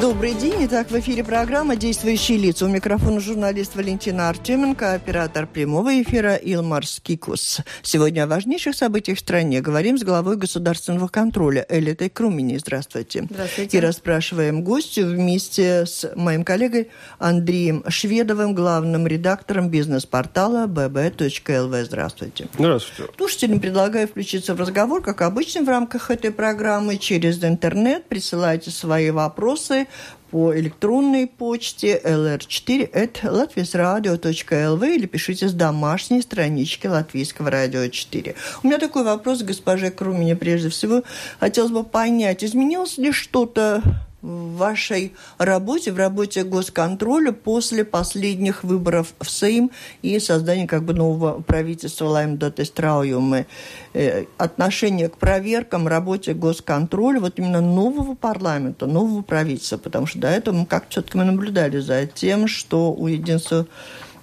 Добрый день. Итак, в эфире программа «Действующие лица». У микрофона журналист Валентина Артеменко, оператор прямого эфира Илмар Скикус. Сегодня о важнейших событиях в стране говорим с главой государственного контроля Элитой Крумини. Здравствуйте. Здравствуйте. И расспрашиваем гостю вместе с моим коллегой Андреем Шведовым, главным редактором бизнес-портала bb.lv. Здравствуйте. Здравствуйте. Слушателям предлагаю включиться в разговор, как обычно, в рамках этой программы через интернет. Присылайте свои вопросы по электронной почте lr4.latviasradio.lv или пишите с домашней странички Латвийского радио 4. У меня такой вопрос к госпоже Крумине прежде всего. Хотелось бы понять, изменилось ли что-то в вашей работе, в работе госконтроля после последних выборов в Сейм и создания как бы нового правительства Лаймдота Страуюмы. Э, отношение к проверкам, работе госконтроля, вот именно нового парламента, нового правительства, потому что до этого мы как все-таки мы наблюдали за тем, что у единства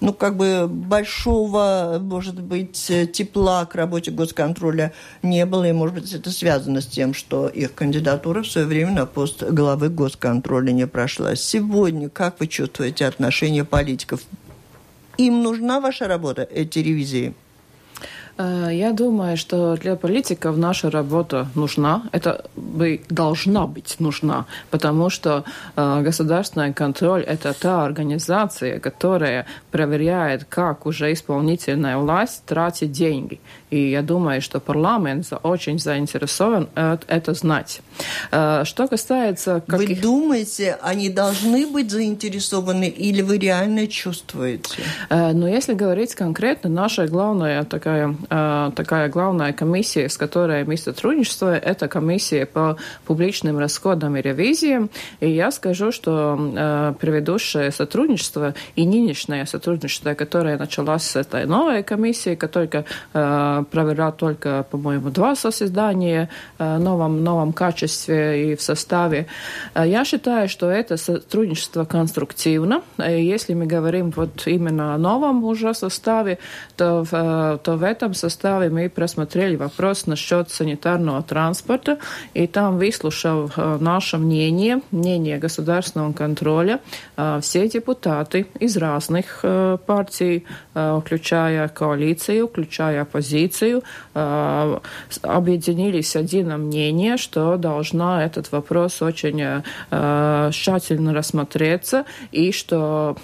ну, как бы большого, может быть, тепла к работе госконтроля не было, и, может быть, это связано с тем, что их кандидатура в свое время на пост главы госконтроля не прошла. Сегодня как вы чувствуете отношения политиков? Им нужна ваша работа, эти ревизии? Э, я думаю, что для политиков наша работа нужна. Это бы должна быть нужна, потому что э, государственный контроль – это та организация, которая проверяет, как уже исполнительная власть тратит деньги. И я думаю, что парламент очень заинтересован это знать. Э, что касается... Каких... Вы думаете, они должны быть заинтересованы или вы реально чувствуете? Но если говорить конкретно, наша главная такая Э, такая главная комиссия, с которой мы сотрудничаем, это комиссия по публичным расходам и ревизиям. И я скажу, что э, предыдущее сотрудничество и нынешнее сотрудничество, которое началось с этой новой комиссией, которая э, провела только, по-моему, два соседания в новом, новом качестве и в составе, я считаю, что это сотрудничество конструктивно. И если мы говорим вот именно о новом уже составе, то то в этом составе мы просмотрели вопрос насчет санитарного транспорта, и там, выслушав э, наше мнение, мнение государственного контроля, э, все депутаты из разных э, партий, включая коалицию, включая оппозицию, объединились в едином мнении, что должна этот вопрос очень тщательно рассмотреться, и что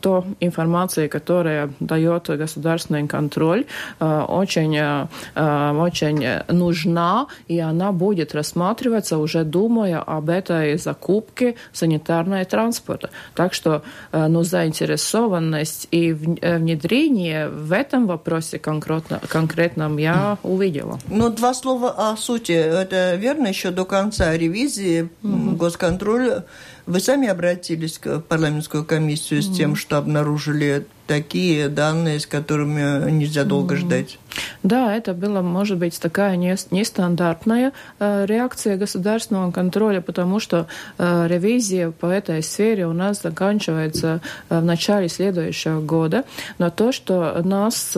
то информация, которая дает государственный контроль, очень, э, очень нужна, и она будет рассматриваться уже думая об этой закупке санитарного транспорта. Так что э, ну, заинтересованность и э, внедрение в этом вопросе конкретно, конкретном я увидела. Ну, два слова о сути. Это верно еще до конца ревизии угу. госконтроля вы сами обратились к парламентскую комиссию с тем, что обнаружили такие данные, с которыми нельзя долго ждать? Да, это была, может быть, такая нестандартная реакция государственного контроля, потому что ревизия по этой сфере у нас заканчивается в начале следующего года. Но то, что нас,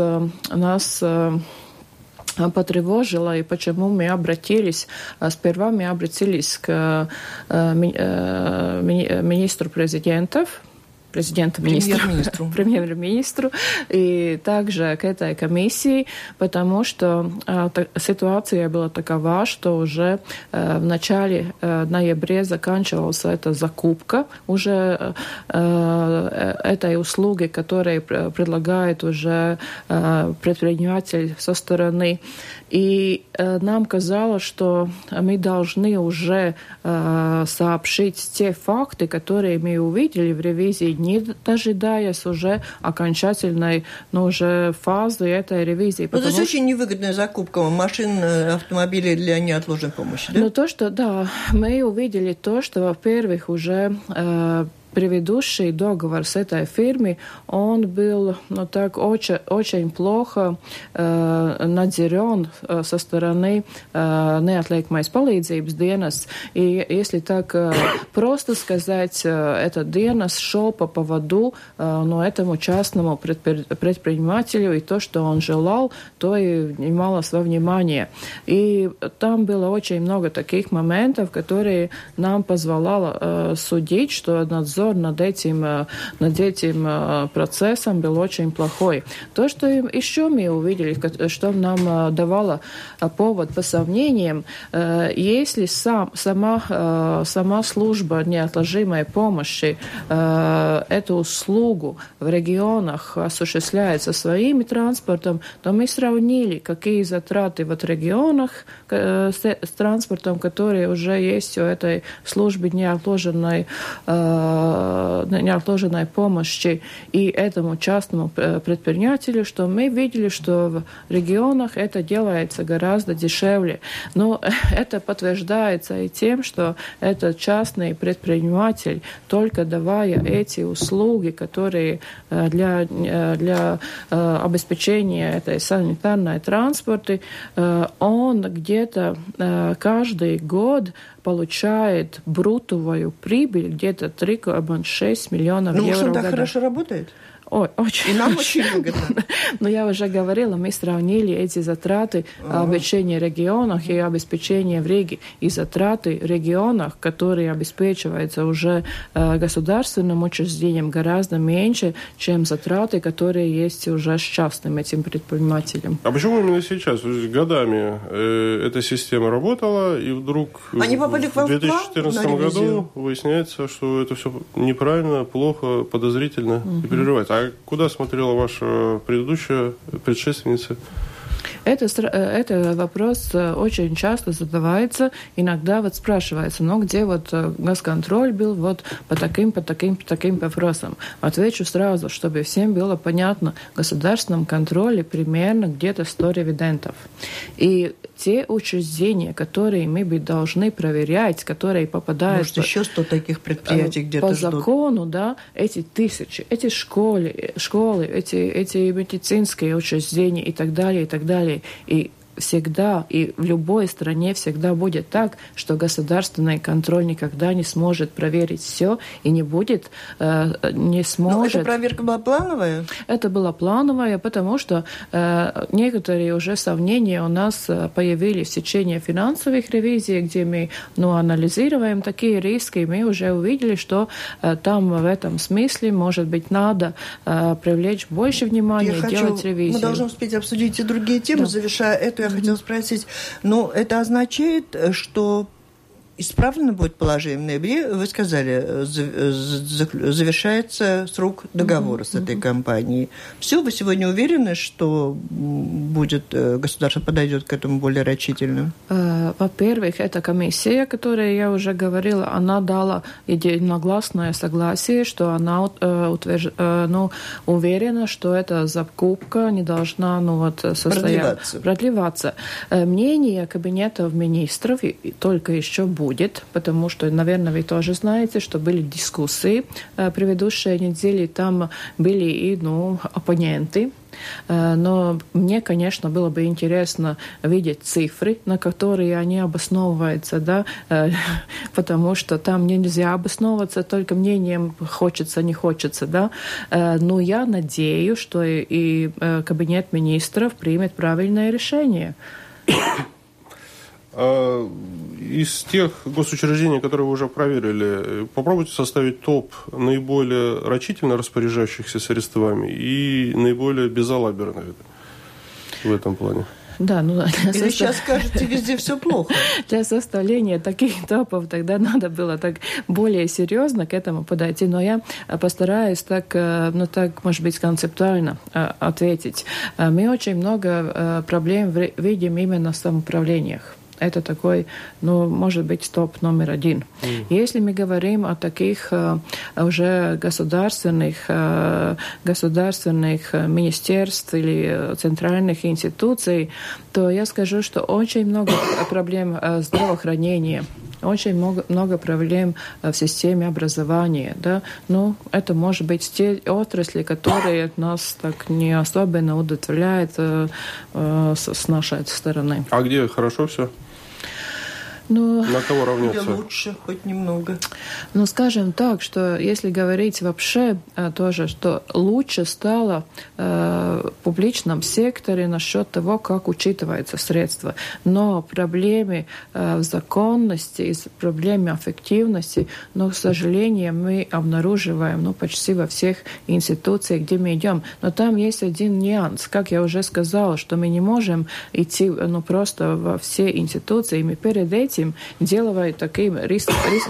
нас потревожило и почему мы обратились. Сперва мы обратились к министру президентов президента министра, премьер-министру. премьер-министру. И также к этой комиссии, потому что э, ситуация была такова, что уже э, в начале э, ноября заканчивалась эта закупка. Уже этой услуги, которую предлагает уже предприниматель со стороны и э, нам казалось, что мы должны уже э, сообщить те факты, которые мы увидели в ревизии, не дожидаясь уже окончательной, ну, уже фазы этой ревизии. Ну, то есть очень невыгодная закупка машин, э, автомобилей для неотложной помощи, да? Ну, то, что, да, мы увидели то, что, во-первых, уже э, предыдущий договор с этой фирмой, он был, ну так, очень, очень плохо э, надзирен э, со стороны э, неотлiekamais palīdzības dienas. И если так э, просто сказать, э, этот dienas шел по поводу, э, ну, этому частному предпринимателю, и то, что он желал, то и внималось во внимание. И там было очень много таких моментов, которые нам позволяло э, судить, что надзор над этим, э, над этим э, процессом был очень плохой. То, что еще мы увидели, что нам э, давало повод по сомнениям, если сам, сама, сама служба неотложимой помощи эту услугу в регионах осуществляет со своим транспортом, то мы сравнили, какие затраты в регионах с транспортом, которые уже есть у этой службы неотложенной, э, неотложенной помощи и этому частному предпринимателю, что мы видели, что в регионах это делается гораздо дешевле. Но это подтверждается и тем, что этот частный предприниматель, только давая эти услуги, которые э, для, э, для э, обеспечения этой санитарной транспорта, он где-то каждый год получает брутовую прибыль где-то 3,6 миллионов ну, евро в года. хорошо работает? Ой, очень. И нам очень выгодно. Но я уже говорила, мы сравнили эти затраты ага. обеспечения регионах и обеспечения в Риге. И затраты в регионах, которые обеспечиваются уже э, государственным учреждением, гораздо меньше, чем затраты, которые есть уже с частным этим предпринимателем. А почему именно сейчас? То есть годами э, эта система работала, и вдруг Они попали в 2014 году выясняется, что это все неправильно, плохо, подозрительно угу. и прерывается. А куда смотрела ваша предыдущая предшественница? Это, э, это вопрос э, очень часто задавается, иногда вот спрашивается, ну где вот э, госконтроль был вот по таким, по таким, по таким вопросам. Отвечу сразу, чтобы всем было понятно, в государственном контроле примерно где-то 100 ревидентов. И те учреждения, которые мы бы должны проверять, которые попадают... Может, еще 100 таких предприятий где-то По закону, да, эти тысячи, эти школы, школы эти, эти медицинские учреждения и так далее, и так далее. И всегда и в любой стране всегда будет так, что государственный контроль никогда не сможет проверить все и не будет, э, не сможет. Но эта проверка была плановая? Это была плановая, потому что э, некоторые уже сомнения у нас э, появились в течение финансовых ревизий, где мы ну, анализируем такие риски, и мы уже увидели, что э, там в этом смысле, может быть, надо э, привлечь больше внимания, Я делать хочу, ревизию. Мы должны успеть обсудить и другие темы, да. завершая эту я хотела спросить, ну, это означает, что исправлено будет положение в ноябре, вы сказали, э, э, завершается срок договора mm-hmm. с этой компанией. Все, вы сегодня уверены, что будет э, государство подойдет к этому более рачительно? Во-первых, эта комиссия, которая я уже говорила, она дала единогласное согласие, что она утверж... ну, уверена, что эта закупка не должна ну, вот, состояться. Продлеваться. Продлеваться. Мнение кабинетов министров только еще будет будет, потому что, наверное, вы тоже знаете, что были дискуссии э, предыдущей недели, там были и ну, оппоненты э, но мне, конечно, было бы интересно видеть цифры, на которые они обосновываются, да, э, потому что там нельзя обосновываться только мнением хочется, не хочется, да. Но я надеюсь, что и кабинет министров примет правильное решение. А из тех госучреждений, которые вы уже проверили, попробуйте составить топ наиболее рачительно распоряжающихся средствами и наиболее безалаберных в этом плане. Да, ну Или состав... сейчас скажете, везде все плохо. Для составления таких топов тогда надо было так более серьезно к этому подойти. Но я постараюсь так, э, ну так, может быть, концептуально э, ответить. Э, мы очень много проблем видим именно в самоуправлениях. Это такой, ну, может быть, топ номер один. Mm. Если мы говорим о таких uh, уже государственных, uh, государственных министерств или центральных институций, то я скажу, что очень много проблем здравоохранения очень много, много проблем в системе образования. Да? Ну, это может быть те отрасли, которые нас так не особенно удовлетворяют э, с, с нашей стороны. А где хорошо все? Ну, На кого равняться? Лучше, хоть немного. Ну, скажем так, что если говорить вообще э, тоже, что лучше стало э, в публичном секторе насчет того, как учитываются средства. Но проблемы э, в законности и проблемы эффективности, но, к сожалению, мы обнаруживаем ну, почти во всех институциях, где мы идем. Но там есть один нюанс. Как я уже сказала, что мы не можем идти ну, просто во все институции. Мы перед этим этим делаю таким риск, риск,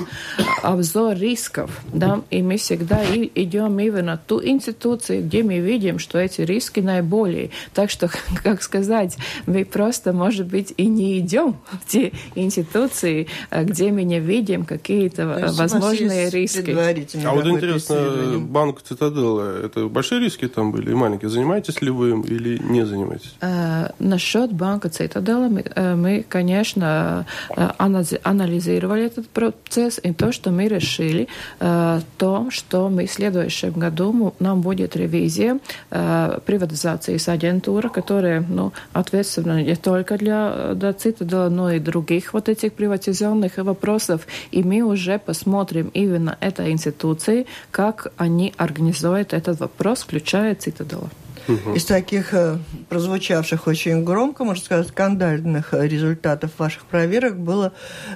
обзор рисков. Да? И мы всегда и, идем именно ту институцию, где мы видим, что эти риски наиболее. Так что, как сказать, мы просто, может быть, и не идем в те институции, где мы не видим какие-то возможные риски. А вот интересно, банк Цитаделла, это большие риски там были и маленькие? Занимаетесь ли вы им или не занимаетесь? А, насчет банка Цитаделла мы, э, мы, конечно, э, анализировали этот процесс, и то, что мы решили, э, то, что мы в следующем году нам будет ревизия э, приватизации с агентуры, которая ну, ответственна не только для, для Цитадела, но и других вот этих приватизационных вопросов. И мы уже посмотрим именно этой институции, как они организуют этот вопрос, включая Цитадела. Из таких э, прозвучавших очень громко, можно сказать, скандальных результатов ваших проверок было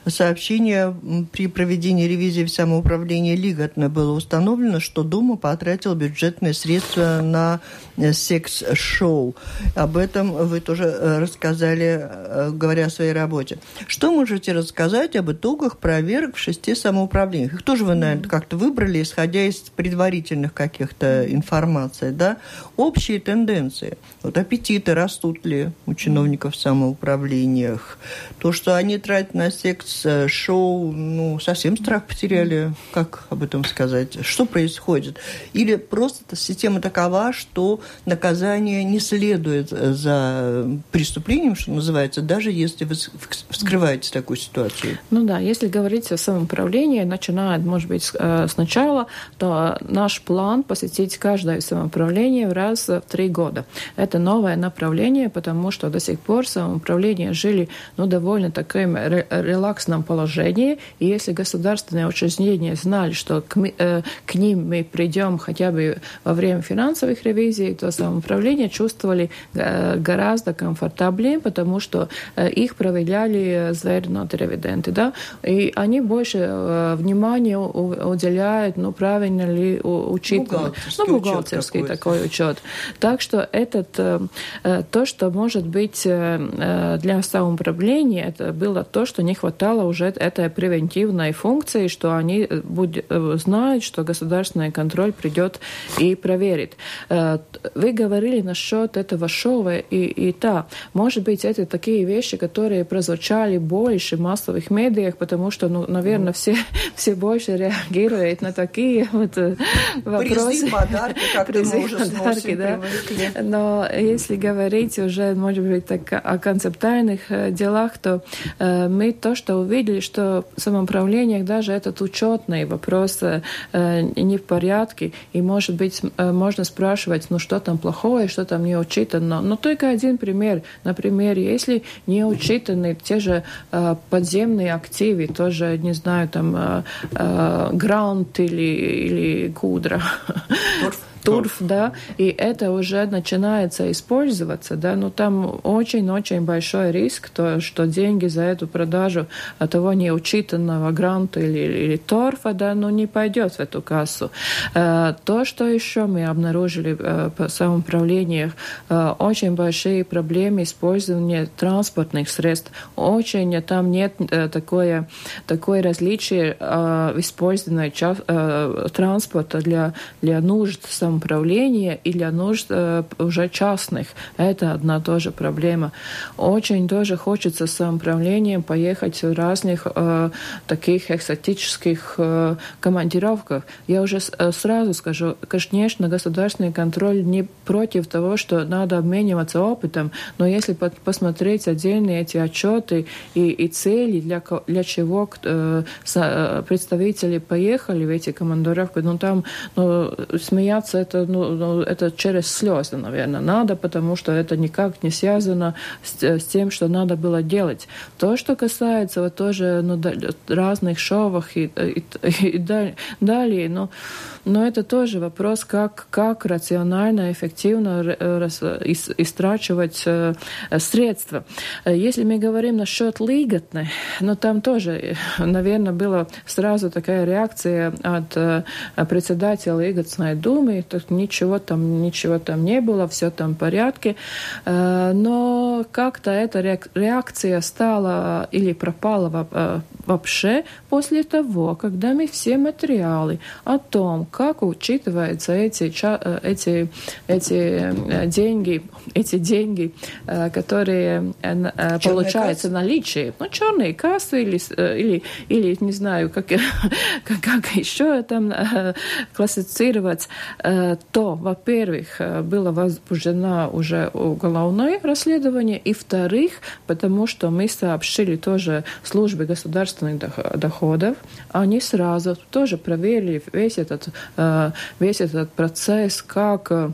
сообщение при проведении ревизии в самоуправлении Лиготно. Было установлено, что Дума потратила бюджетные средства на э, секс-шоу. Об этом вы тоже э, рассказали, говоря о своей работе. Что можете рассказать об итогах проверок в шести самоуправлениях? Их тоже вы, наверное, как-то выбрали, исходя из предварительных каких-то информаций, да? Общие тенденции. Вот аппетиты растут ли у чиновников в самоуправлениях. То, что они тратят на секс-шоу, ну, совсем страх потеряли. Как об этом сказать? Что происходит? Или просто система такова, что наказание не следует за преступлением, что называется, даже если вы вскрываете такую ситуацию? Ну да, если говорить о самоуправлении, начиная, может быть, э, сначала, то наш план посетить каждое самоуправление раз в три года. Это новое направление, потому что до сих пор самоуправление жили ну, довольно таким релаксном положении. И если государственные учреждения знали, что к, э, к ним мы придем хотя бы во время финансовых ревизий, то самоуправление чувствовали э, гораздо комфортабельнее, потому что э, их проверяли звернутые ревиденты. Да? И они больше э, внимания уделяют, ну, правильно ли учитывать. Ну, бухгалтерский учет такой учет. Так что этот, э, э, то, что может быть э, для самоуправления, это было то, что не хватало уже этой превентивной функции, что они будет, знают, что государственный контроль придет и проверит. Вы говорили насчет этого шоу, и, и да, может быть, это такие вещи, которые прозвучали больше в массовых медиах, потому что, ну, наверное, все, все больше реагируют на такие вот вопросы. Призы, подарки, как Призы, мы уже подарки, да. Но если говорить уже, может быть, так, о концептуальных э, делах, то э, мы то, что увидели, что в самоуправлениях даже этот учетный вопрос э, не в порядке, и, может быть, э, можно спрашивать, ну, что там плохое, что там не учитано. Но только один пример. Например, если не учитаны те же э, подземные активы, тоже, не знаю, там, э, э, грант или, или кудра турф, да, и это уже начинается использоваться, да, но там очень-очень большой риск, то, что деньги за эту продажу того неучитанного гранта или, или торфа, да, ну, не пойдет в эту кассу. Э, то, что еще мы обнаружили э, по самоуправлениях, э, очень большие проблемы использования транспортных средств. Очень там нет такое, такое различие в использовании транспорта для, для нужд самоуправления самоуправления и для нужд э, уже частных. Это одна тоже проблема. Очень тоже хочется самоуправлением поехать в разных э, таких экзотических э, командировках. Я уже э, сразу скажу, конечно, государственный контроль не против того, что надо обмениваться опытом, но если посмотреть отдельные эти отчеты и, и цели, для, для чего э, э, представители поехали в эти командировки, ну там ну, смеяться это, ну, ну, это через слезы, наверное, надо, потому что это никак не связано с, с тем, что надо было делать. То, что касается вот тоже ну, разных шовов и, и, и, и далее, ну, но это тоже вопрос, как, как рационально, эффективно истрачивать э, средства. Если мы говорим насчет лиготны, но там тоже, наверное, была сразу такая реакция от э, председателя Лиготной думы, тут ничего там, ничего там не было, все там в порядке. Э, но как-то эта реакция стала или пропала вообще после того, когда мы все материалы о том, как учитываются эти, э, эти, эти э, деньги, эти деньги, э, которые черные получаются кассы? наличие. Ну, черные кассы или, или, или не знаю, как, как, как еще там классифицировать, то, во-первых, было возбуждено уже уголовное расследование, и, во-вторых, потому что мы сообщили тоже службе государственных доходов, они сразу тоже проверили весь этот Э, весь этот процесс, как э,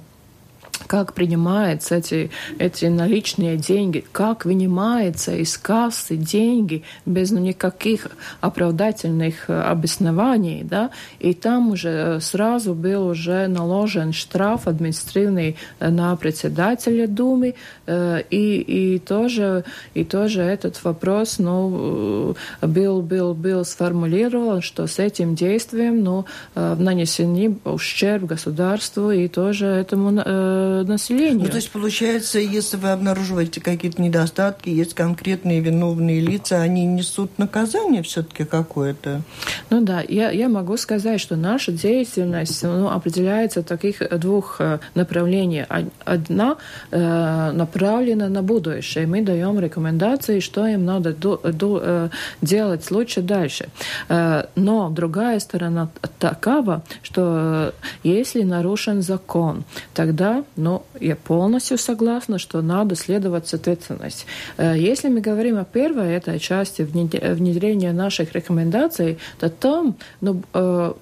как принимаются эти, эти наличные деньги, как вынимаются из кассы деньги без ну, никаких оправдательных э, обоснований, да, и там уже э, сразу был уже наложен штраф административный э, на председателя Думы, и, и, тоже, и тоже этот вопрос, ну, был, был, был сформулирован, что с этим действием, ну, нанесены ущерб государству и тоже этому населению. Ну, то есть, получается, если вы обнаруживаете какие-то недостатки, есть конкретные виновные лица, они несут наказание все-таки какое-то? Ну да, я, я могу сказать, что наша деятельность ну, определяется таких двух э, направлениях. Одна э, направлена на будущее. Мы даем рекомендации, что им надо ду, ду, э, делать лучше дальше. Э, но другая сторона такова, что если нарушен закон, тогда ну, я полностью согласна, что надо следовать ответственность. Э, если мы говорим о первой этой части внедрения наших рекомендаций, то там ну, э,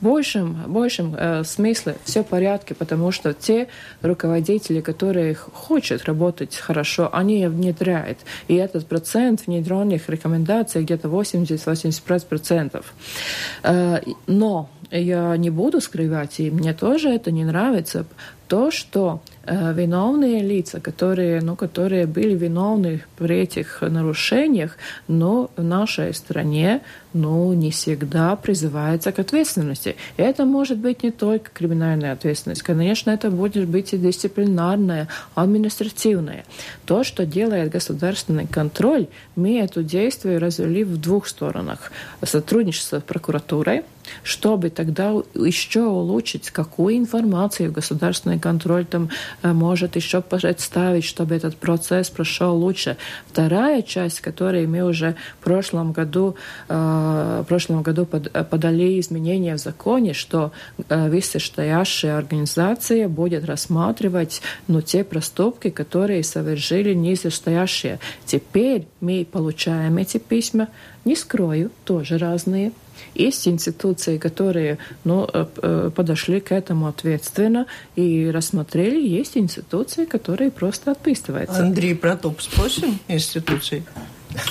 большем, большем э, смысле все в порядке, потому что те руководители, которые хотят работать хорошо, они внедряют. И этот процент внедренных рекомендаций где-то 80-85%. Э, но я не буду скрывать, и мне тоже это не нравится, то, что э, виновные лица, которые, ну, которые были виновны при этих нарушениях, но в нашей стране ну, не всегда призывается к ответственности. И это может быть не только криминальная ответственность. Конечно, это будет быть и дисциплинарная, административная. То, что делает государственный контроль, мы это действие развели в двух сторонах. Сотрудничество с прокуратурой, чтобы тогда еще улучшить, какую информацию государственный контроль там э, может еще представить, чтобы этот процесс прошел лучше. Вторая часть, которую мы уже в прошлом году, э, в прошлом году подали изменения в законе, что э, высшестоящая организация будет рассматривать ну, те проступки, которые совершили низшестоящие. Теперь мы получаем эти письма, не скрою, тоже разные. Есть институции, которые ну, э, э, подошли к этому ответственно и рассмотрели. Есть институции, которые просто отписываются. Андрей Протоп спросим институции?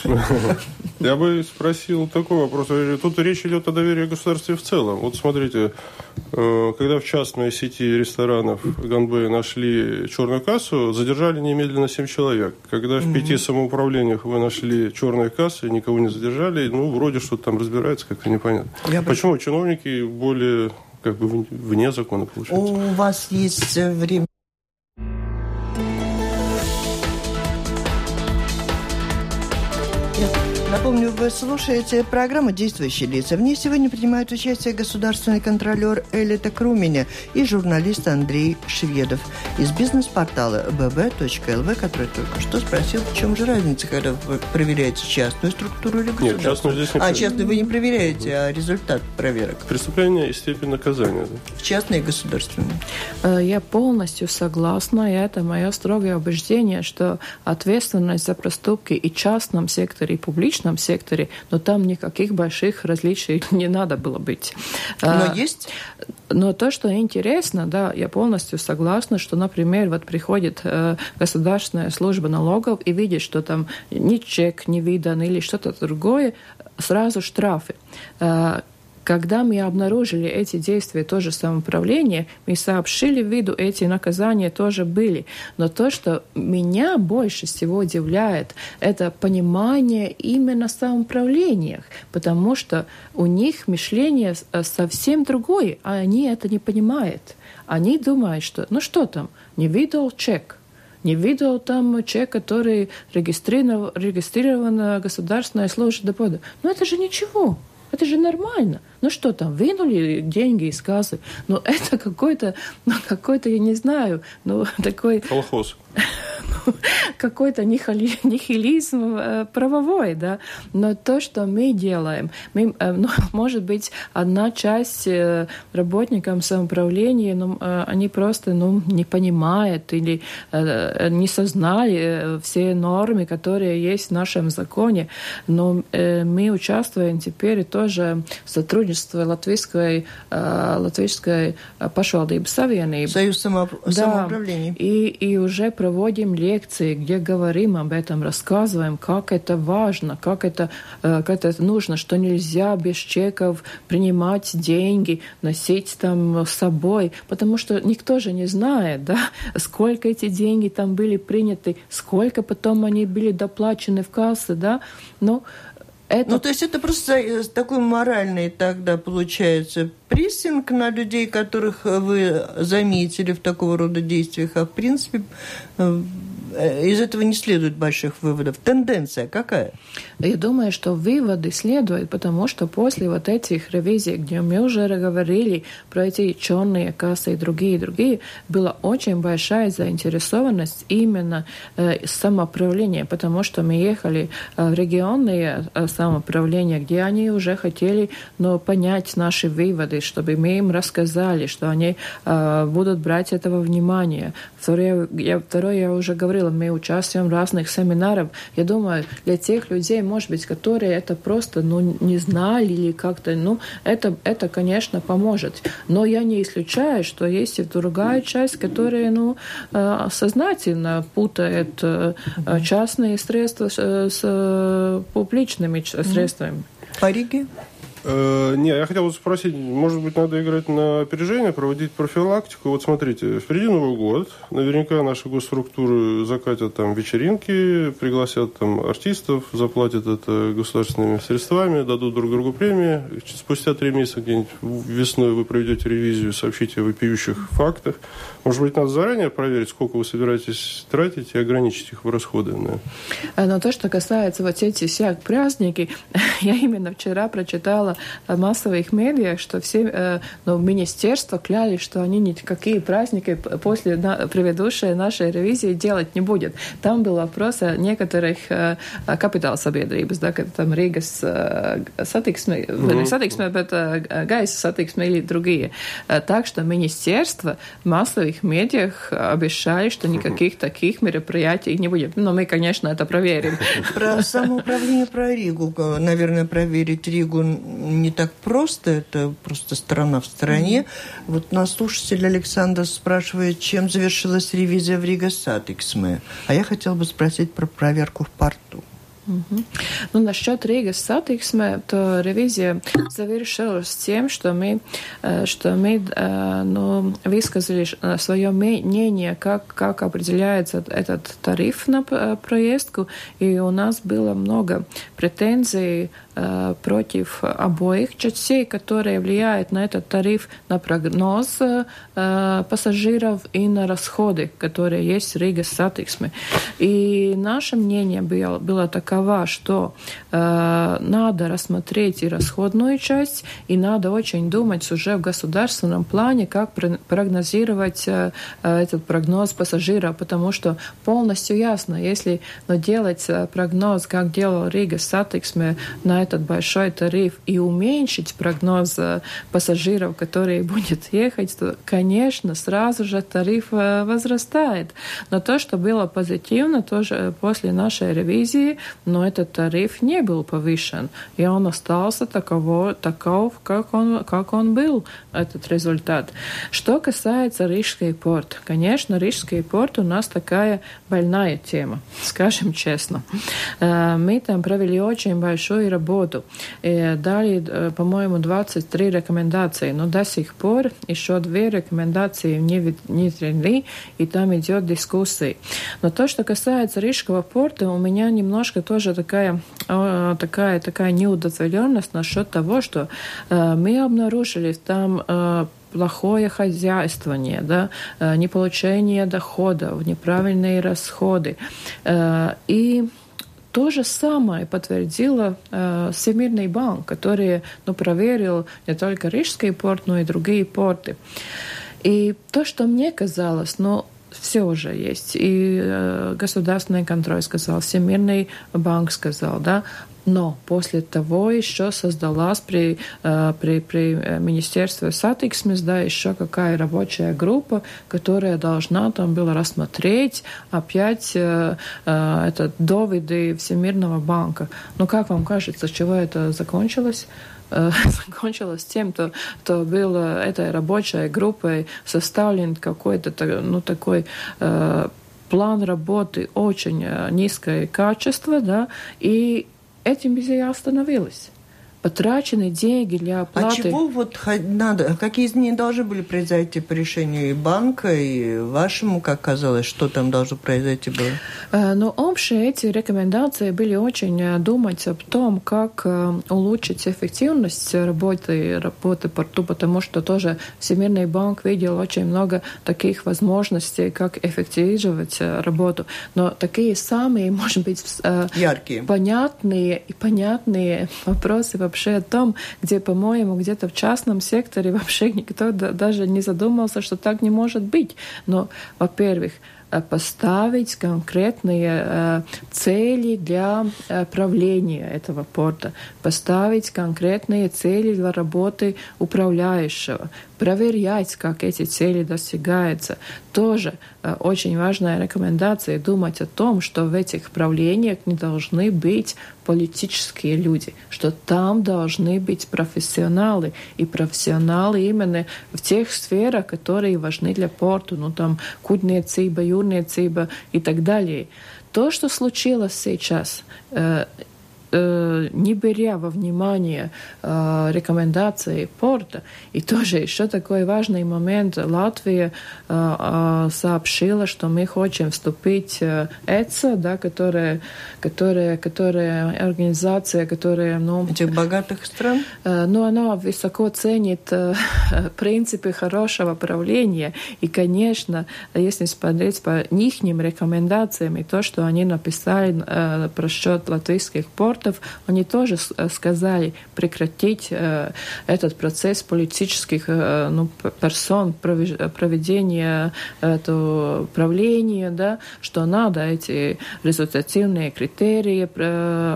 Я бы спросил такой вопрос. Тут речь идет о доверии государстве в целом. Вот смотрите, э, когда в частной сети ресторанов Ганбе нашли черную кассу, задержали немедленно 7 человек. Когда в пяти самоуправлениях вы нашли черные кассы, никого не задержали, ну, вроде что-то там разбирается, как-то непонятно. Я Почему бы... чиновники более как бы вне закона получаются? У вас есть время Напомню, вы слушаете программу «Действующие лица». В ней сегодня принимают участие государственный контролер Элита Круменя и журналист Андрей Шведов из бизнес-портала bb.lv, который только что спросил, в чем же разница, когда вы проверяете частную структуру или государственную? Нет, частную здесь не А частную вы не проверяете, а результат проверок? Преступление и степень наказания. В частной и государственной. Э, я полностью согласна, и это мое строгое убеждение, что ответственность за проступки и в частном секторе, и публичном публичном секторе, но там никаких больших различий не надо было быть. Но а, есть? Но то, что интересно, да, я полностью согласна, что, например, вот приходит э, государственная служба налогов и видит, что там ни чек не видан или что-то другое, сразу штрафы. Э, когда мы обнаружили эти действия тоже самоуправления, мы сообщили виду, эти наказания тоже были. Но то, что меня больше всего удивляет, это понимание именно самоуправлениях, потому что у них мышление э, совсем другое, а они это не понимают. Они думают, что ну что там, не видел чек, не видел там чек, который регистрирован, регистрирован государственная служба дохода. Ну это же ничего. Это же нормально. Ну что там, вынули деньги из кассы. Ну это какой-то, ну какой-то, я не знаю, ну такой... Колхоз. какой-то нихилизм э, правовой, да. Но то, что мы делаем, мы, э, ну, может быть, одна часть э, работникам самоуправления, ну, они просто ну, не понимают или не сознали все нормы, которые есть в нашем законе. Но мы участвуем теперь тоже в сотрудничестве Латвийской, Латвийской pašvaldības savienības. Союз самоуправления. Да, и, и уже проводим лекции, где говорим об этом, рассказываем, как это важно, как это, э, как это нужно, что нельзя без чеков принимать деньги, носить там с собой, потому что никто же не знает, да, сколько эти деньги там были приняты, сколько потом они были доплачены в кассы, да, но это... Ну, то есть это просто такой моральный тогда получается прессинг на людей, которых вы заметили в такого рода действиях, а в принципе э, из этого не следует больших выводов. Тенденция какая? Я думаю, что выводы следуют, потому что после вот этих ревизий, где мы уже говорили про эти черные кассы и другие, другие, была очень большая заинтересованность именно э, самоуправления, потому что мы ехали э, в регионные э, самоуправления, где они уже хотели ну, понять наши выводы, чтобы мы им рассказали, что они э, будут брать этого внимания. Второе я, второе, я уже говорила, мы участвуем в разных семинарах. Я думаю, для тех людей, может быть, которые это просто ну, не знали или как-то, ну, это, это, конечно, поможет. Но я не исключаю, что есть и другая часть, которая, ну, э, сознательно путает э, частные средства с публичными средствами. По Риге? Э, не, я хотел спросить, может быть, надо играть на опережение, проводить профилактику. Вот смотрите, впереди Новый год. Наверняка наши госструктуры закатят там вечеринки, пригласят там артистов, заплатят это государственными средствами, дадут друг другу премии. Спустя три месяца где-нибудь весной вы проведете ревизию, сообщите о вопиющих фактах. Может быть, надо заранее проверить, сколько вы собираетесь тратить и ограничить их в расходы. Да? Э, но то, что касается вот этих всех праздники, я именно вчера прочитала в массовых медиах, что все э, ну, министерства клялись, что они никакие праздники после предыдущей нашей ревизии делать не будут. Там был вопрос о некоторых э, kapitālsabiedrības, да, как там Rīgas satiksme, mm-hmm. не satiksme, bet gaisa satiksme или другие. Так что министерство массовых своих медиах обещали, что никаких таких мероприятий не будет. Но мы, конечно, это проверим. Про самоуправление, про Ригу. Наверное, проверить Ригу не так просто. Это просто страна в стране. Вот нас слушатель Александр спрашивает, чем завершилась ревизия в Rīgas satiksme. А я хотела бы спросить про проверку в порту. Угу. Ну, насчет Rīgas satiksme, то ревизия завершилась тем, что мы, э, что мы э, ну, высказали э, свое мнение, как, как определяется этот тариф на проездку, и у нас было много претензий против обоих частей, которые влияют на этот тариф, на прогноз пассажиров и на расходы, которые есть в Риге Сатиксме. И наше мнение было, было такова, что э, надо рассмотреть и расходную часть, и надо очень думать уже в государственном плане, как прогнозировать э, э, этот прогноз пассажира, потому что полностью ясно, если ну, делать э, прогноз, как делал Rīgas satiksme на этот большой тариф, и уменьшить прогноз пассажиров, которые будет ехать, то, конечно, сразу же тариф возрастает. Но то, что было позитивно, тоже после нашей ревизии, но этот тариф не был повышен, и он остался таково, таков, как он, как он был, этот результат. Что касается Рижский порт, конечно, Рижский порт у нас такая больная тема, скажем честно. Э, мы там провели очень большую работу, и дали, по-моему, 23 рекомендации, но до сих пор еще две рекомендации не внедрены, и там идет дискуссия. Но то, что касается Рижского порта, у меня немножко тоже такая, такая, такая неудовлетворенность насчет того, что мы обнаружили там плохое хозяйствование, да, неполучение доходов, неправильные расходы. И то же самое подтвердила э, Всемирный банк, который ну, проверил не только Рижский порт, но и другие порты. И то, что мне казалось, ну, все уже есть. И э, государственный контроль сказал, Всемирный банк сказал, да, но после того еще создалась при, э, при, при э, Министерстве сатиксмес, да, еще какая рабочая группа, которая должна там была рассмотреть опять э, этот доводы Всемирного банка. Ну, как вам кажется, чего это закончилось? закончилось тем, что, что было этой рабочей группой составлен какой-то ну, такой э, план работы очень низкое качество, да, и этим бы я остановилась потрачены деньги для а оплаты. А чего вот надо, какие изменения должны были произойти по решению и банка, и вашему, как казалось, что там должно произойти было? Э, ну, общие эти рекомендации были очень э, думать об том, как э, улучшить эффективность работы, работы порту, потому что тоже Всемирный банк видел очень много таких возможностей, как эффективизировать работу. Но такие самые, может быть, яркие, понятные и понятные вопросы вообще о том, где, по-моему, где-то в частном секторе вообще никто даже не задумался, что так не может быть. Но, во-первых, Э, поставить конкретные э, цели для э, правления этого порта, поставить конкретные цели для работы управляющего, проверять, как эти цели достигаются. Тоже очень важная рекомендация думать о том, что в этих правлениях не должны быть политические люди, что там должны быть профессионалы, и профессионалы именно в тех сферах, которые важны для порта, ну там кудниecība, jūrniecība и так далее. То, что случилось сейчас, э, не беря во внимание э, рекомендации порта, и тоже еще такой важный момент, Латвия э, э, сообщила, что мы хотим вступить в ЭЦО, да, которая, которая, которая организация, которая, ну... Этих богатых стран? Э, ну, она высоко ценит э, принципы хорошего правления, и, конечно, если смотреть по их рекомендациям и то, что они написали э, про счет латвийских портов, спортов, они тоже э, сказали прекратить э, этот процесс политических э, ну, персон, проведения этого правления, да, что надо эти результативные критерии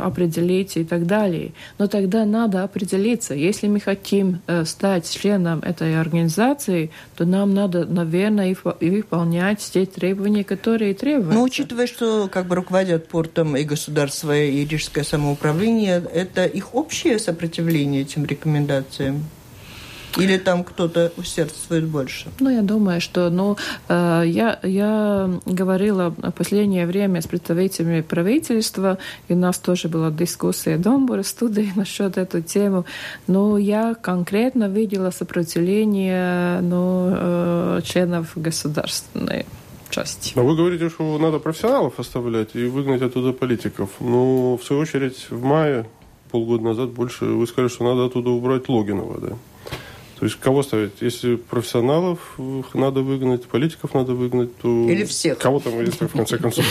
определить и так далее. Но тогда надо определиться, если мы хотим стать членом этой организации, то нам надо, наверное, и выполнять те требования, которые требуются. Но учитывая, что как бы руководят портом и государство, и Рижское самоуправление, самоуправления, это их общее сопротивление этим рекомендациям? Или там кто-то усердствует больше? Ну, я думаю, что, ну, э, я, я говорила в последнее время с представителями правительства, и у нас тоже была дискуссия Домбура студии насчет эту тему, но я конкретно видела сопротивление ну, э, членов государственной части. Но вы говорите, что надо профессионалов оставлять и выгнать оттуда политиков. Но, в свою очередь, в мае, полгода назад, больше вы сказали, что надо оттуда убрать Логинова, да? То есть кого ставить? Если профессионалов надо выгнать, политиков надо выгнать, то... Или всех. Кого там, если в конце концов...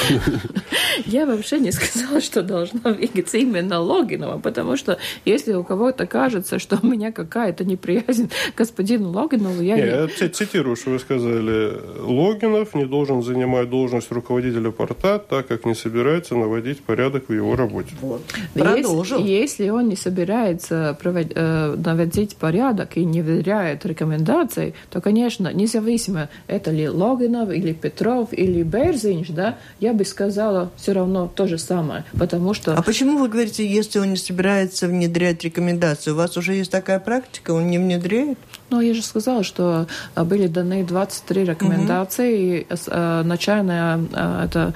Я вообще не сказала, что должна двигаться именно Логинова, потому что если у кого-то кажется, что у меня какая-то неприязнь к господину Логинову, я... Не, я цитирую, что вы сказали. Логинов не должен занимать должность руководителя порта, так как не собирается наводить порядок в его работе. Вот. Если, если он не собирается проводить, э, наводить порядок и не внедряет рекомендации, то, конечно, независимо, это ли Логинов или Петров или Берзинч, да, я бы сказала все равно то же самое, потому что... А почему вы говорите, если он не собирается внедрять рекомендации? У вас уже есть такая практика, он не внедряет? Ну, я же сказала, что а, были даны 23 рекомендации. Угу. И начальный это,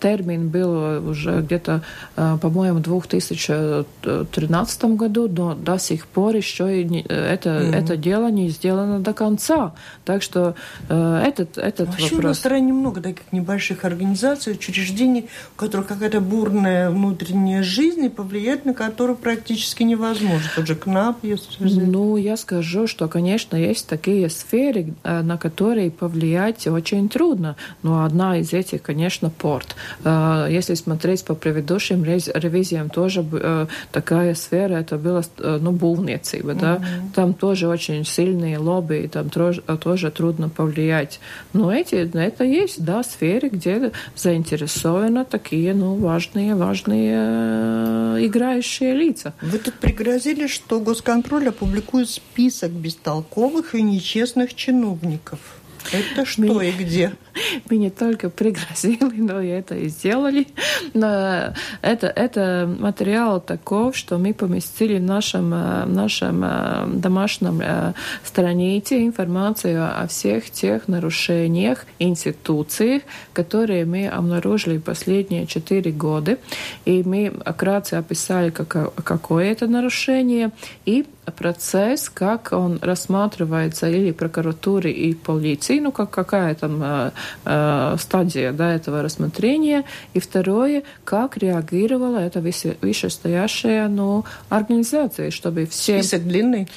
термин был уже где-то, по-моему, в 2013 году, но до сих пор еще и это, угу. это дело не сделано до конца. Так что этот, этот Вообще вопрос... на стороне много таких небольших организаций, учреждений, у которых какая-то бурная внутренняя жизнь, и повлиять на которую практически невозможно. Тот же КНАП, если. Ну, я скажу, что что, конечно, есть такие сферы, э, на которые повлиять очень трудно. Но одна из этих, конечно, порт. Э, если смотреть по предыдущим ревизиям, тоже э, такая сфера, это была ну, булница, да? Mm-hmm. Там тоже очень сильные лобби, и там тоже, тоже трудно повлиять. Но эти, это есть, да, сферы, где заинтересованы такие, ну, важные, важные играющие лица. Вы тут пригрозили, что госконтроль опубликует список бестолковых и нечестных чиновников. Это что и где? Мы не только пригрозили, но и это и сделали. Но это, это материал таков, что мы поместили в нашем, э, нашем э, домашнем э, странице информацию о всех тех нарушениях институциях, которые мы обнаружили последние четыре года. И мы вкратце описали, как, какое это нарушение, и процесс, как он рассматривается или прокуратурой, и полицией, ну, как, какая там Э, стадия да, этого рассмотрения. И второе, как реагировала эта вышестоящая ну, организация, чтобы все... Список длинный?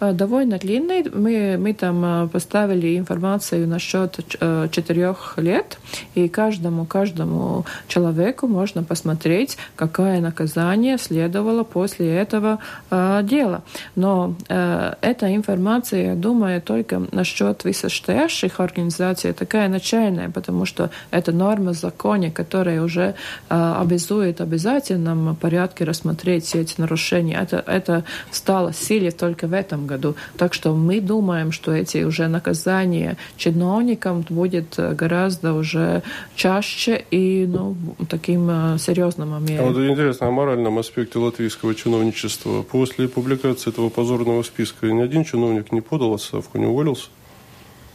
Э, довольно длинный. Мы, мы там э, поставили информацию насчет э, четырех лет, и каждому, каждому человеку можно посмотреть, какое наказание следовало после этого дела. Но эта информация, я думаю, только насчет высшестоящих организаций такая начальная, потому что это норма в законе, которая уже обязует обязательном порядке рассмотреть все эти нарушения. Это, это стало силе только в этом году. Так что мы думаем, что эти уже наказания чиновникам будет э, гораздо уже чаще и ну, таким э, серьезным мере. А вот интересно, о моральном аспекте латвийского чиновничества. После публикации этого позорного списка ни один чиновник не подал отставку, не уволился?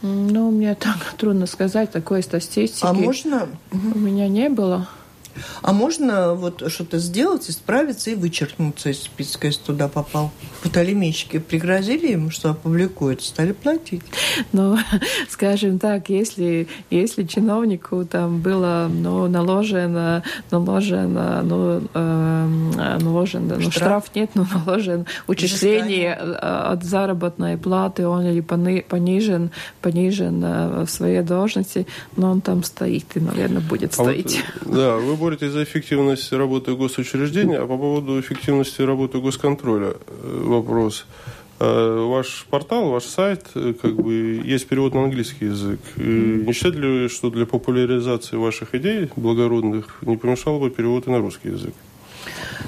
Ну, мне так трудно сказать, такой статистики а можно? у меня не было. А можно вот что-то сделать, исправиться и вычеркнуться из списка, если туда попал? Вот алименщики пригрозили ему, что опубликуют, стали платить. Ну, скажем так, если, если чиновнику там было ну, наложено, наложено, ну, э, наложен, ну, штраф. штраф нет, но наложен учисление э, от заработной платы, он или понижен, понижен э, в своей должности, но он там стоит и, наверное, будет а стоить. Вот, да, вы боретесь за эффективность работы госучреждения, а по поводу эффективности работы госконтроля э, вопрос. Э, ваш портал, ваш сайт, э, как бы есть перевод на английский язык. И не считаете ли, что для популяризации ваших идей благородных не помешал бы перевод и на русский язык?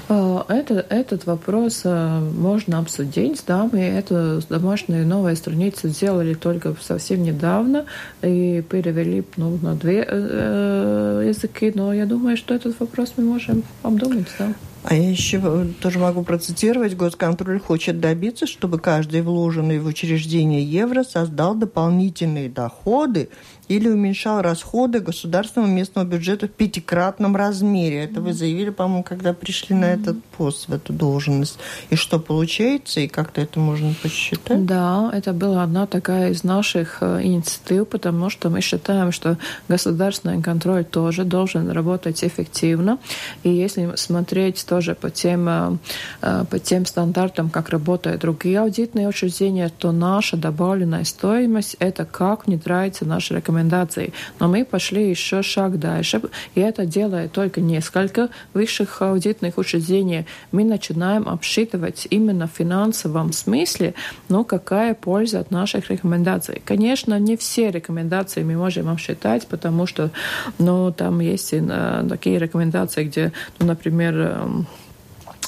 Э, это, этот вопрос э, можно обсудить. Да, мы эту домашнюю новую страницу сделали только совсем недавно и перевели ну, на две э, языки. Но я думаю, что этот вопрос мы можем обдумать. Да. А я еще тоже могу процитировать. Госконтроль хочет добиться, чтобы каждый вложенный в учреждение евро создал дополнительные доходы или уменьшал расходы государственного местного бюджета в пятикратном размере. Это вы заявили, по-моему, когда пришли на этот пост, в эту должность. И что получается, и как-то это можно посчитать? Да, это была одна такая из наших э, инициатив, потому что мы считаем, что государственный контроль тоже должен работать эффективно. И если смотреть тоже по тем, э, э, по тем стандартам, как работают другие аудитные учреждения, то наша добавленная стоимость – это как внедряются наши рекомендации. Но мы пошли еще шаг дальше, и это делает только несколько высших аудитных учреждений. Мы начинаем обсчитывать именно в финансовом смысле, ну, какая польза от наших рекомендаций. Конечно, не все рекомендации мы можем обсчитать, потому что, ну, там есть э, такие рекомендации, где, ну, например, эм,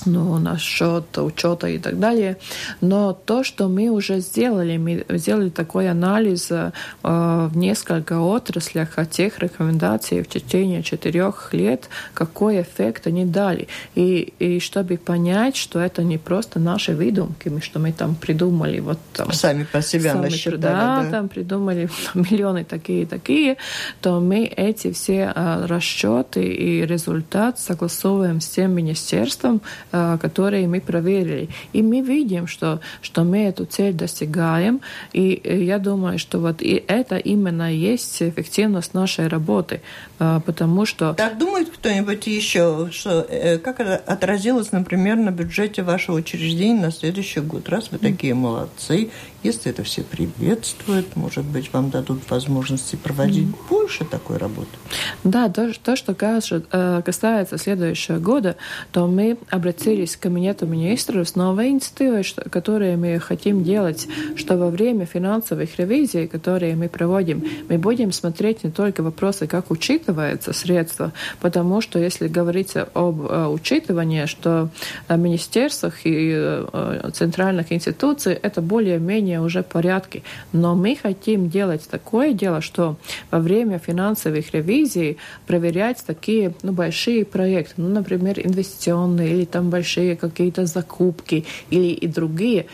ну, насчет учета и так далее. Но то, что мы уже сделали, мы сделали такой анализ э, в несколько отраслях от тех рекомендаций в течение четырех лет, какой эффект они дали. И, и чтобы понять, что это не просто наши выдумки, что мы там придумали вот там, сами по себе сами, насчитали, да, да, там придумали миллионы такие такие, то мы эти все э, расчеты и результат согласовываем с тем министерством, которые мы проверили. И мы видим, что, что мы эту цель достигаем. И э, я думаю, что вот и это именно есть эффективность нашей работы. Э, потому что... Так думает кто-нибудь еще, что, как это отразилось, например, на бюджете вашего учреждения на следующий год? Раз вы такие молодцы, если это все приветствуют, может быть, вам дадут возможности проводить mm. больше такой работы? Да, то, то что касается следующего года, то мы обратились к Кабинету министров с новой инициативой, которую мы хотим делать, что во время финансовых ревизий, которые мы проводим, мы будем смотреть не только вопросы, как учитываются средства, потому что если говорить об э, учитывании, что в министерствах и э, центральных институций это более-менее более уже порядке. Но мы хотим делать такое дело, что во время финансовых ревизий проверять такие ну, большие проекты, ну, например, инвестиционные или там большие какие-то закупки или и другие,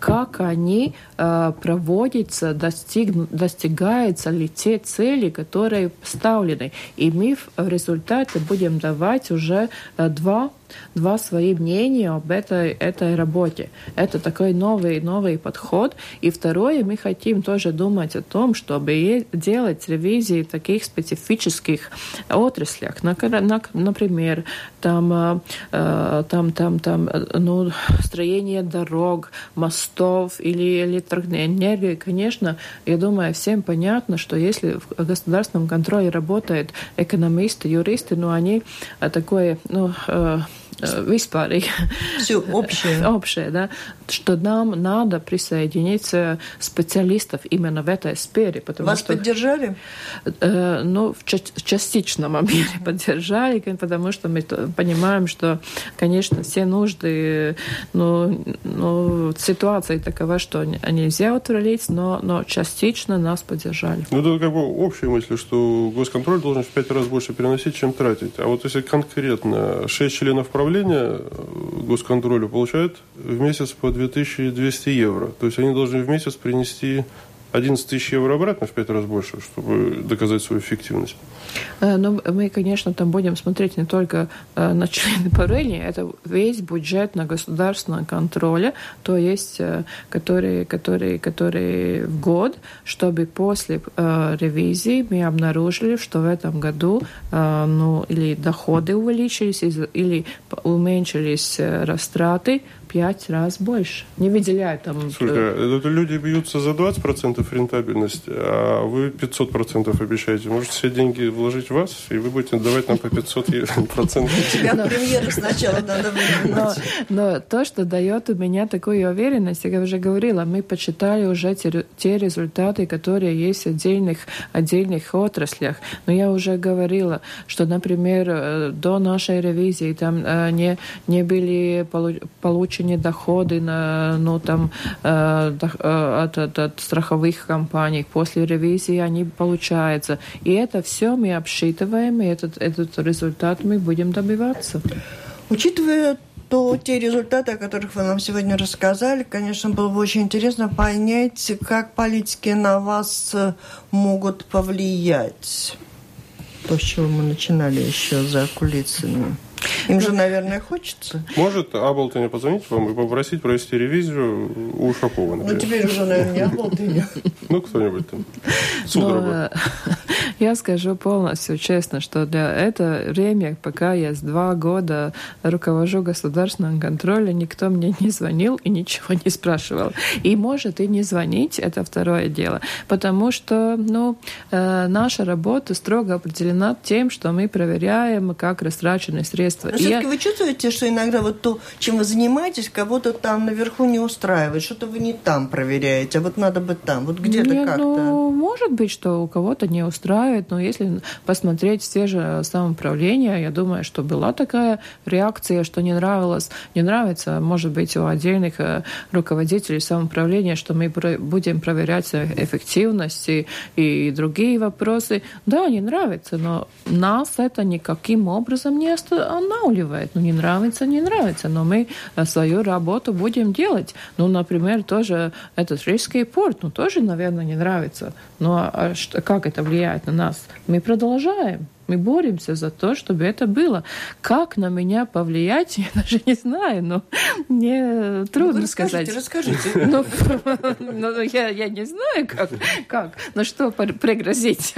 как они э, проводятся, достиг, достигаются ли те цели, которые поставлены. И мы в результате будем давать уже э, два два свои мнения об этой, этой работе. Это такой новый, новый подход. И второе, мы хотим тоже думать о том, чтобы делать ревизии в таких специфических отраслях. Например, там, э, э, там, там, там, ну, строение дорог, мостов или электроэнергии. Конечно, я думаю, всем понятно, что если в государственном контроле работают экономисты, юристы, ну, они такое, ну, vispārīgi. Все общее. общее, да, что нам надо присоединиться специалистов именно в этой сфере. Потому Вас что, поддержали? Э, ну, в частичном объеме поддержали, потому что мы понимаем, что, конечно, все нужды, ну, ну ситуация такова, что нельзя утворить, но, но частично нас поддержали. Ну, это как бы общая мысль, что госконтроль должен в пять раз больше переносить, чем тратить. А вот если конкретно шесть членов управления э, госконтроля получают в месяц по 2200 евро. То есть они должны в месяц принести 11 тысяч евро обратно в пять раз больше, чтобы доказать свою эффективность. Э, Но мы, конечно, там будем смотреть не только э, на члены правления, это весь бюджет на государственном контроле, то есть который, который, который в год, чтобы после ревизии мы обнаружили, что в этом году ну, или доходы увеличились, или уменьшились растраты пять раз больше. Не выделяя там... Э, это люди бьются за 20% рентабельности, а вы 500% обещаете. Может, все деньги вложить в вас, и вы будете давать нам по 500%. Тебя премьеру сначала надо но, но то, что дает у меня такую уверенность, я уже говорила, мы почитали уже те, те результаты, которые есть в отдельных, отдельных отраслях. Но я уже говорила, что, например, э, до нашей ревизии там э, не, не были получены получение доходы на, ну, там, э, э, от, от, от страховых компаний. После ревизии они получаются. И это все мы обсчитываем, и этот, этот результат мы будем добиваться. Учитывая то те результаты, о которых вы нам сегодня рассказали, конечно, было бы очень интересно понять, как политики на вас могут повлиять. То, с чего мы начинали еще за кулисами. Им же, наверное, хочется. Может Аблтоне позвонить вам и попросить провести ревизию у Ушакова, например. Ну, теперь уже, наверное, не Аблтоне. Ну, кто-нибудь там. Судорога. Я скажу полностью честно, что для это время, пока я с два года руковожу государственным контролем, никто мне не звонил и ничего не спрашивал. И может и не звонить, это второе дело. Потому что ну, э, наша работа строго определена тем, что мы проверяем, как растрачены средства. Но все-таки я... вы чувствуете, что иногда вот то, чем вы занимаетесь, кого-то там наверху не устраивает, что-то вы не там проверяете, а вот надо быть там, вот где-то как-то. Ну, может быть, что у кого-то не устраивает, но если посмотреть все же самоуправления, я думаю, что была такая реакция, что не нравилось. Не нравится, может быть, у отдельных э, руководителей самоуправления, что мы будем проверять эффективность и, и другие вопросы. Да, не нравится, но нас это никаким образом не останавливает. Ну, не нравится, не нравится, но мы э, свою работу будем делать. Ну, например, тоже этот рижский порт, ну, тоже, наверное, не нравится. Но а, а что, как это влияет на нас? Мы продолжаем. Мы боремся за то, чтобы это было. Как на меня повлиять, я даже не знаю, но мне трудно ну, сказать. Расскажите, ну, ну, я, я не знаю, как, как. Но что пригрозить?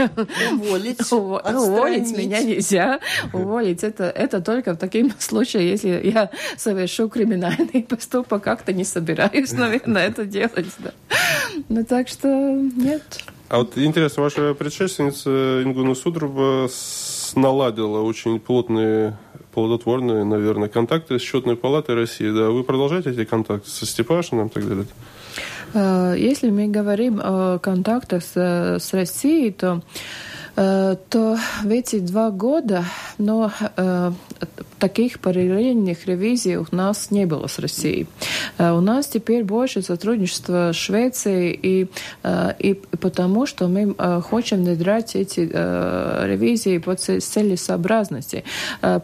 Уволить. Уволить меня нельзя. Уволить это, это только в таком случае, если я совершу криминальный поступок, как-то не собираюсь, наверное, это делать. Да. Ну так что нет. А вот интересно, ваша предшественница Ингуна Судруба наладила очень плотные, плодотворные, наверное, контакты с счетной палатой России. Да, вы продолжаете эти контакты со Степашиным и так далее? Э, если мы говорим о контактах с, с Россией, то Э, то в эти два года но, э, таких параллельных ревизий у нас не было с Россией. Э, у нас теперь больше сотрудничества с Швецией, и, и потому что мы хотим внедрять эти ревизии по целесообразности.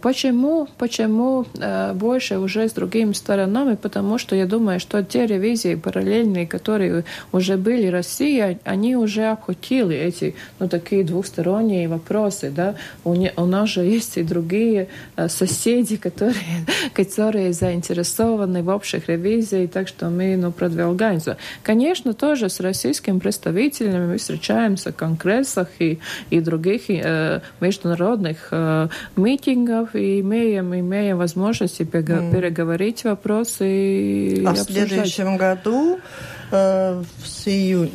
Почему, почему больше уже с другими сторонами? Потому что я думаю, что те ревизии параллельные, которые уже были в России, они уже обхватили эти ну, такие двусторонние вопросы. Да? У, не, у нас же есть и другие э, соседи, которые, которые заинтересованы в общих ревизиях, так что мы ну, продвигаемся. Конечно, тоже с российскими представителями мы встречаемся в конгрессах и, и других э, международных э, митингов и имеем, имеем возможности mm. переговорить вопросы. А в следующем году э, с июня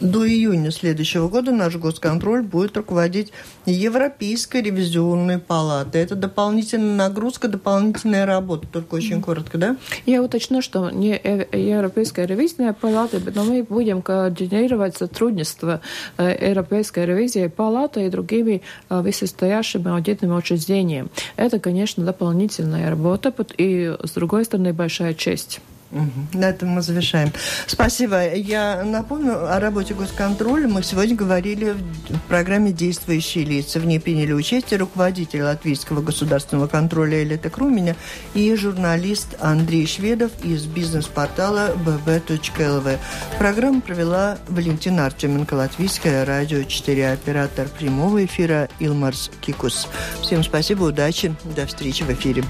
до июня следующего года наш госконтроль будет руководить Европейской ревизионной палатой. Это дополнительная нагрузка, дополнительная работа. Только очень коротко, да? Я уточню, что не Европейская ревизионная палата, но мы будем координировать сотрудничество э, Европейской ревизии палаты и другими э, высостоящими аудитными учреждениями. Это, конечно, дополнительная работа и, с другой стороны, большая честь. На этом мы завершаем. Спасибо. Я напомню о работе госконтроля. Мы сегодня говорили в программе «Действующие лица». В ней приняли участие руководитель Латвийского государственного контроля Элита Круменя и журналист Андрей Шведов из бизнес-портала bb.lv. Программу провела Валентина Артеменко, Латвийское радио 4, оператор прямого эфира Илмарс Кикус. Всем спасибо, удачи, до встречи в эфире.